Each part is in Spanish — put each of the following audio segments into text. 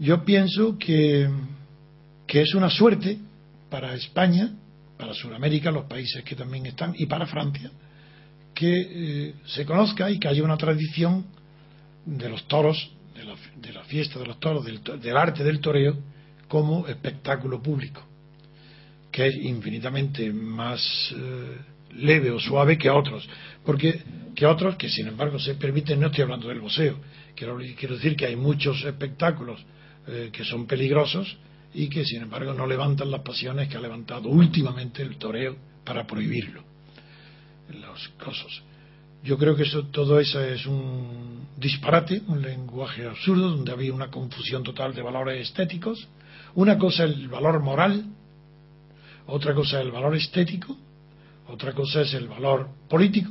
Yo pienso que, que es una suerte para España, para Sudamérica, los países que también están, y para Francia, que eh, se conozca y que haya una tradición de los toros, de la, de la fiesta de los toros, del, arte del toreo, como espectáculo público, que es infinitamente más eh, leve o suave que otros, porque que otros que sin embargo se permiten, no estoy hablando del boxeo, quiero decir que hay muchos espectáculos eh, que son peligrosos y que sin embargo no levantan las pasiones que ha levantado últimamente el toreo para prohibirlo. Los cosas. Yo creo que eso, todo eso es un disparate, un lenguaje absurdo donde había una confusión total de valores estéticos. Una cosa es el valor moral, otra cosa es el valor estético, otra cosa es el valor político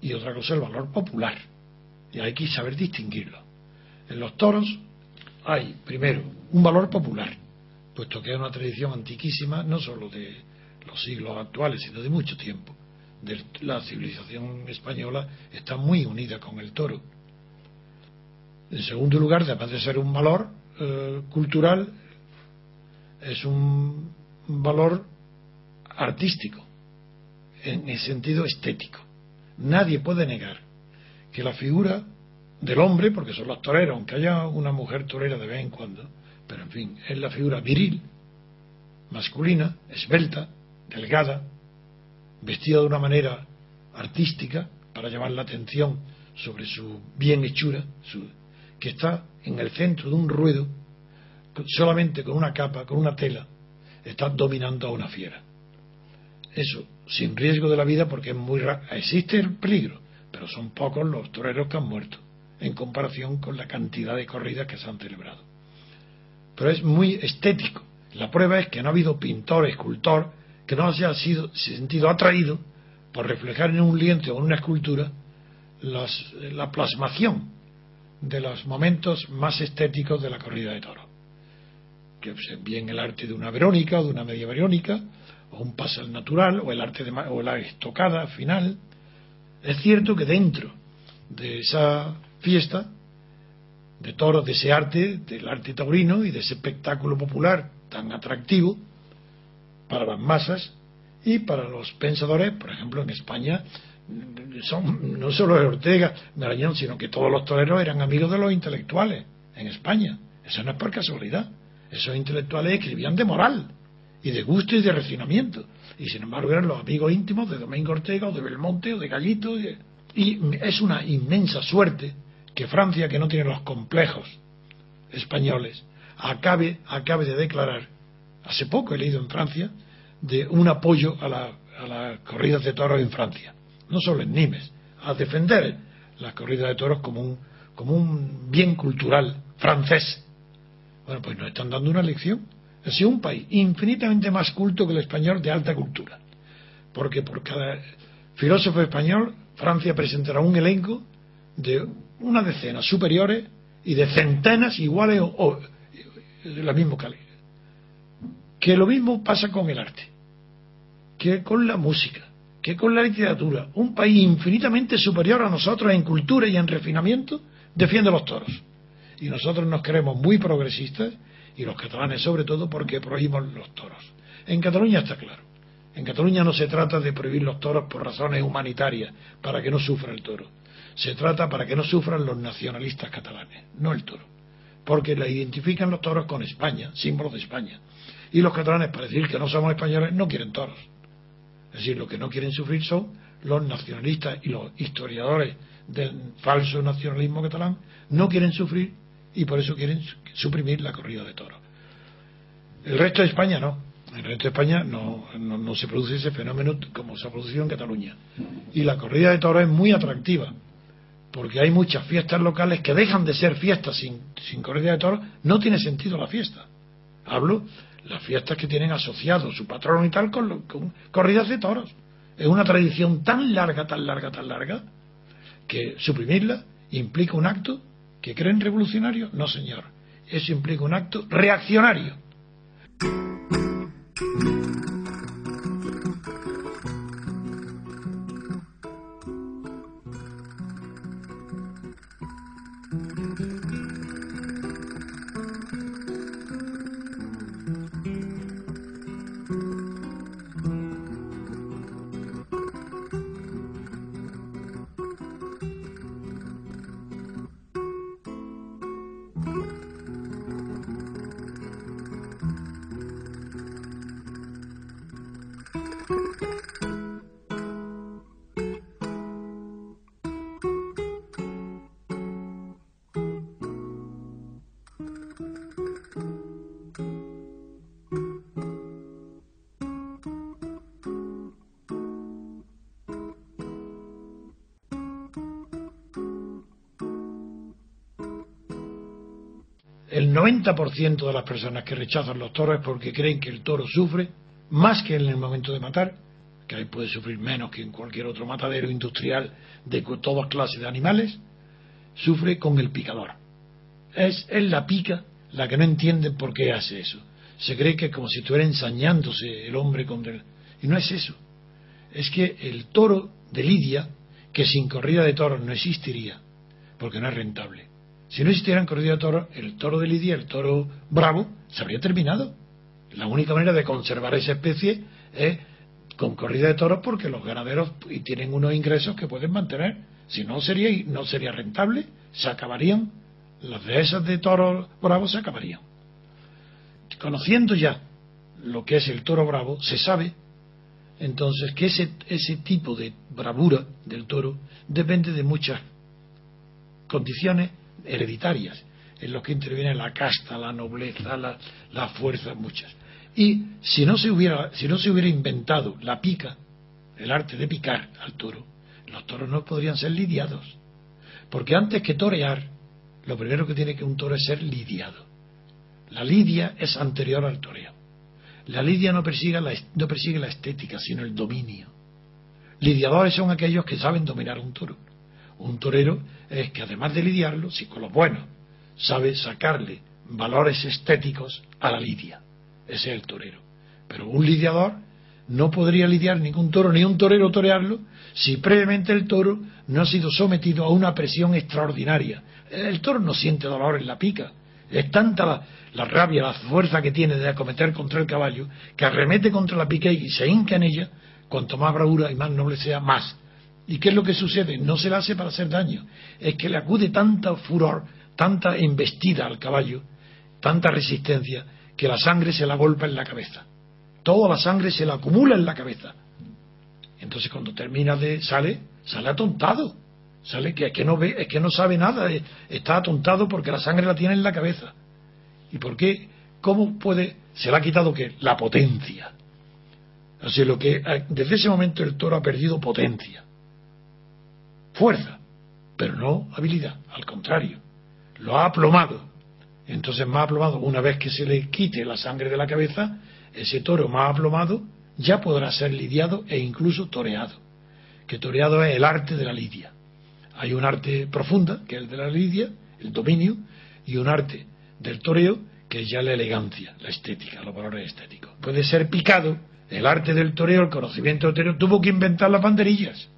y otra cosa es el valor popular. Y hay que saber distinguirlo. En los toros hay, primero, un valor popular, puesto que es una tradición antiquísima, no solo de los siglos actuales, sino de mucho tiempo. La civilización española está muy unida con el toro. En segundo lugar, además de ser un valor eh, cultural, es un valor artístico, en el sentido estético. Nadie puede negar que la figura del hombre, porque son los toreros, aunque haya una mujer torera de vez en cuando, pero en fin, es la figura viril, masculina, esbelta, delgada, vestida de una manera artística para llamar la atención sobre su bien hechura, su, que está en el centro de un ruedo, solamente con una capa, con una tela, está dominando a una fiera. Eso, sin riesgo de la vida, porque es muy raro. Existe el peligro, pero son pocos los toreros que han muerto en comparación con la cantidad de corridas que se han celebrado. Pero es muy estético. La prueba es que no ha habido pintor, escultor, que no haya sido sentido atraído por reflejar en un lienzo o en una escultura la plasmación de los momentos más estéticos de la corrida de toros. Que bien el arte de una Verónica o de una media Verónica, o un pasal natural, o el arte de o la estocada final. Es cierto que dentro de esa fiesta de toros, de ese arte, del arte taurino y de ese espectáculo popular tan atractivo para las masas y para los pensadores, por ejemplo, en España son no solo Ortega, Marañón, sino que todos los toreros eran amigos de los intelectuales en España. Eso no es por casualidad. Esos intelectuales escribían de moral y de gusto y de refinamiento. Y sin embargo eran los amigos íntimos de Domingo Ortega o de Belmonte o de Gallito. Y, y es una inmensa suerte que Francia, que no tiene los complejos españoles, acabe, acabe de declarar, hace poco he leído en Francia, de un apoyo a, la, a las corridas de toros en Francia, no solo en Nimes, a defender las corridas de toros como un, como un bien cultural francés. Bueno, pues nos están dando una lección. Ha sido un país infinitamente más culto que el español de alta cultura, porque por cada filósofo español Francia presentará un elenco de una decena superiores y de centenas iguales o, de la misma calidad. Que lo mismo pasa con el arte, que con la música, que con la literatura. Un país infinitamente superior a nosotros en cultura y en refinamiento defiende los toros. Y nosotros nos creemos muy progresistas, y los catalanes sobre todo, porque prohibimos los toros. En Cataluña está claro. En Cataluña no se trata de prohibir los toros por razones humanitarias, para que no sufra el toro. Se trata para que no sufran los nacionalistas catalanes, no el toro. Porque le identifican los toros con España, símbolo de España. Y los catalanes, para decir que no somos españoles, no quieren toros. Es decir, lo que no quieren sufrir son los nacionalistas y los historiadores del falso nacionalismo catalán, no quieren sufrir y por eso quieren suprimir la corrida de toros. El resto de España no. El resto de España no, no, se produce ese fenómeno como se ha producido en Cataluña. Y la corrida de toros es muy atractiva, porque hay muchas fiestas locales que dejan de ser fiestas sin, sin corrida de toros, no tiene sentido la fiesta. Hablo las fiestas que tienen asociado su patrón y tal con, con corridas de toros. Es una tradición tan larga, tan larga, tan larga, que suprimirla implica un acto que creen revolucionario. No, señor. Eso implica un acto reaccionario. El 90% de las personas que rechazan los toros es porque creen que el toro sufre más que en el momento de matar, que ahí puede sufrir menos que en cualquier otro matadero industrial de todas clases de animales, sufre con el picador. Es, es la pica la que no entiende por qué hace eso. Se cree que es como si estuviera ensañándose el hombre contra el... Y no es eso. Es que el toro de Lidia, que sin corrida de toros no existiría, porque no es rentable, si no existieran corrida de toros, el toro de Lidia, el toro bravo, se habría terminado. La única manera de conservar esa especie es con corrida de toros porque los ganaderos tienen unos ingresos que pueden mantener. Si no sería, no sería rentable, se acabarían. Las dehesas de toros bravos se acabarían. Conociendo ya lo que es el toro bravo, se sabe entonces que ese, ese tipo de bravura del toro depende de muchas condiciones hereditarias, en los que interviene la casta, la nobleza, la, fuerza, muchas. Y si no se hubiera, si no se hubiera inventado la pica, el arte de picar al toro, los toros no podrían ser lidiados. Porque antes que torear, lo primero que tiene que un toro es ser lidiado. La lidia es anterior al toreo. La lidia no persigue la, no persigue la estética, sino el dominio. Lidiadores son aquellos que saben dominar un toro. Un torero es que además de lidiarlo, si con lo bueno sabe sacarle valores estéticos a la lidia. Ese es el torero. Pero un lidiador no podría lidiar ningún toro, ni un torero torearlo, si previamente el toro no ha sido sometido a una presión extraordinaria. El toro no siente dolor en la pica. Es tanta la, la rabia, la fuerza que tiene de acometer contra el caballo, que arremete contra la pica y se hinca en ella, cuanto más bravura y más noble sea, más ¿Y qué es lo que sucede? No se la hace para hacer daño, es que le acude tanta furor, tanta embestida al caballo, tanta resistencia, que la sangre se la golpa en la cabeza. Toda la sangre se la acumula en la cabeza. Entonces cuando termina de sale, sale atontado. Sale que, es que no ve, es que no sabe nada, está atontado porque la sangre la tiene en la cabeza. ¿Y por qué? ¿Cómo puede? Se le ha quitado que la potencia. Así que desde ese momento el toro ha perdido potencia fuerza, pero no habilidad, al contrario, lo ha aplomado. Entonces, más aplomado, una vez que se le quite la sangre de la cabeza, ese toro más aplomado ya podrá ser lidiado e incluso toreado. Que toreado es el arte de la lidia. Hay un arte profunda, que es el de la lidia, el dominio, y un arte del toreo, que es ya la elegancia, la estética, los valores estéticos. Puede ser picado, el arte del toreo, el conocimiento del toreo, tuvo que inventar las banderillas.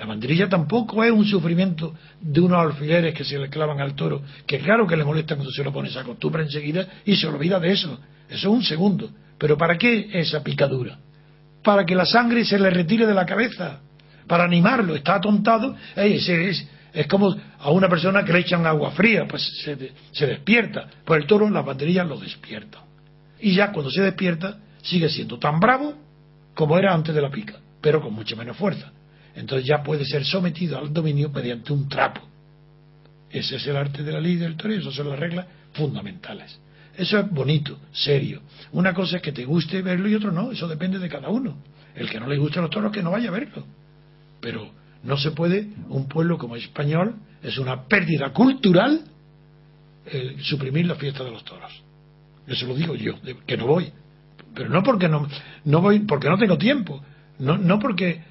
La banderilla tampoco es un sufrimiento de unos alfileres que se le clavan al toro, que claro que le molesta cuando se lo pone, se acostumbra enseguida y se olvida de eso. Eso es un segundo. Pero ¿para qué esa picadura? Para que la sangre se le retire de la cabeza, para animarlo. Está atontado, es, es, como a una persona que le echan agua fría, pues se, se despierta. Pues el toro, las banderillas lo despiertan. Y ya cuando se despierta, sigue siendo tan bravo como era antes de la pica, pero con mucha menos fuerza entonces ya puede ser sometido al dominio mediante un trapo. Ese es el arte de la ley del toreo, esas son las reglas fundamentales. Eso es bonito, serio. Una cosa es que te guste verlo y otro no, eso depende de cada uno. El que no le guste los toros, que no vaya a verlo. Pero no se puede, un pueblo como español, es una pérdida cultural suprimir la fiesta de los toros. Eso lo digo yo, que no voy. Pero no porque no, no voy, porque no tengo tiempo. No, no porque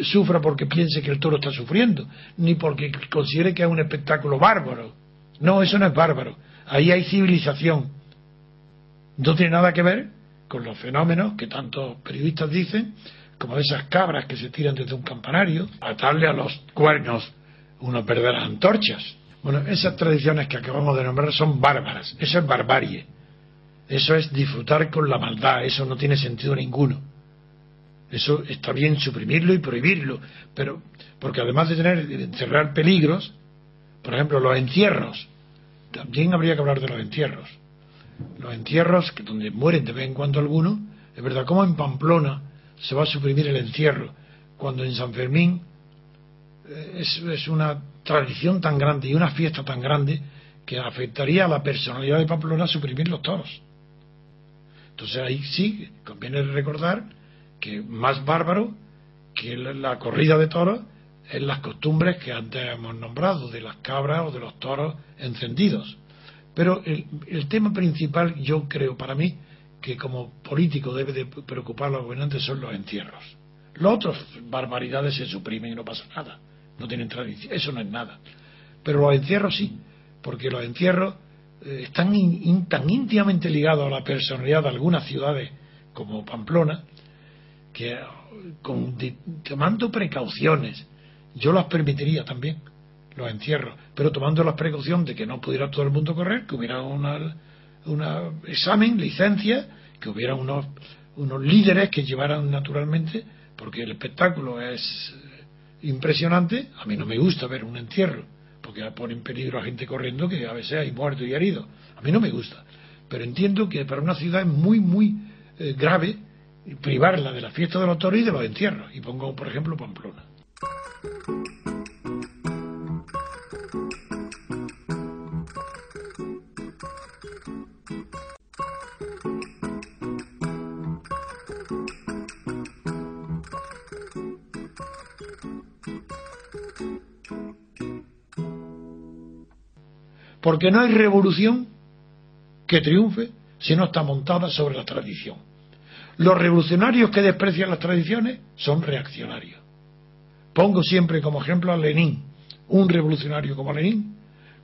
sufra porque piense que el toro está sufriendo, ni porque considere que es un espectáculo bárbaro. No, eso no es bárbaro. Ahí hay civilización. No tiene nada que ver con los fenómenos que tantos periodistas dicen, como esas cabras que se tiran desde un campanario, atarle a los cuernos unas verdaderas antorchas. Bueno, esas tradiciones que acabamos de nombrar son bárbaras. Eso es barbarie. Eso es disfrutar con la maldad. Eso no tiene sentido ninguno. Eso está bien suprimirlo y prohibirlo, pero porque además de tener encerrar peligros, por ejemplo, los encierros, también habría que hablar de los entierros. Los entierros, que donde mueren de vez en cuando algunos, es verdad, como en Pamplona se va a suprimir el encierro, cuando en San Fermín eh, es, es una tradición tan grande y una fiesta tan grande que afectaría a la personalidad de Pamplona suprimir los toros. Entonces ahí sí conviene recordar que más bárbaro que la corrida de toros es las costumbres que antes hemos nombrado, de las cabras o de los toros encendidos. Pero el, tema principal, yo creo para mí, que como político debe de preocupar a los gobernantes son los entierros. Los otros barbaridades se suprimen y no pasa nada. No tienen tradición, eso no es nada. Pero los encierros sí, porque los encierros eh, están tan íntimamente ligados a la personalidad de algunas ciudades como Pamplona, que con, tomando precauciones, yo las permitiría también, los encierros, pero tomando la precaución de que no pudiera todo el mundo correr, que hubiera un examen, licencia, que hubiera unos, unos líderes que llevaran naturalmente, porque el espectáculo es impresionante, a mí no me gusta ver un entierro, porque pone en peligro a gente corriendo que a veces hay muertos y heridos, a mí no me gusta, pero entiendo que para una ciudad es muy, muy eh, grave privarla de la fiesta de los toros y de los entierros. Y pongo, por ejemplo, Pamplona. Porque no hay revolución que triunfe si no está montada sobre la tradición. Los revolucionarios que desprecian las tradiciones son reaccionarios. Pongo siempre como ejemplo a Lenin, un revolucionario como Lenin.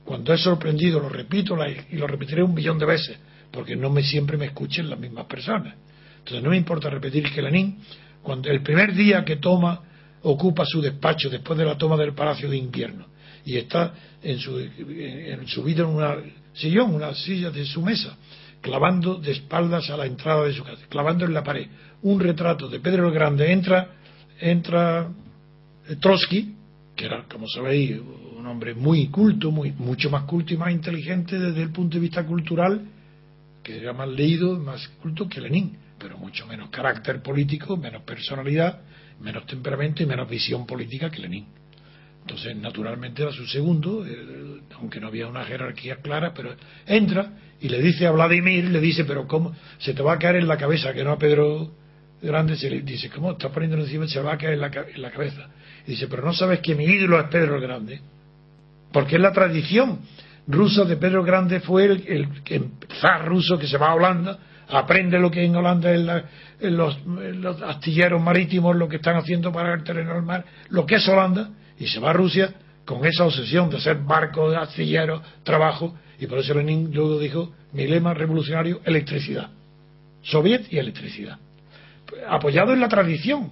Cuando he sorprendido, lo repito y lo repetiré un millón de veces, porque no me siempre me escuchen las mismas personas. Entonces no me importa repetir que Lenin, cuando el primer día que toma, ocupa su despacho después de la toma del Palacio de Invierno y está en su, en, subido en una sillón, una silla de su mesa, clavando de espaldas a la entrada de su casa, clavando en la pared un retrato de Pedro el Grande. Entra, entra Trotsky, que era, como sabéis, un hombre muy culto, muy, mucho más culto y más inteligente desde el punto de vista cultural, que era más leído, más culto que Lenin, pero mucho menos carácter político, menos personalidad, menos temperamento y menos visión política que Lenin. Entonces, naturalmente era su segundo, eh, aunque no había una jerarquía clara, pero entra y le dice a Vladimir, le dice, pero ¿cómo? Se te va a caer en la cabeza, que no a Pedro Grande, se le dice, ¿cómo estás poniendo encima? Se va a caer en la, cabeza. Y dice, pero no sabes que mi ídolo es Pedro el Grande. Porque es la tradición rusa de Pedro Grande, fue el, el, zar ruso que se va a Holanda, aprende lo que en Holanda en, los, astilleros marítimos, lo que están haciendo para el terreno del mar, lo que es Holanda, y se va a Rusia con esa obsesión de hacer barcos, astilleros, trabajo, y por eso Lenin luego dijo, mi lema revolucionario, electricidad. Soviet y electricidad. Apoyado en la tradición,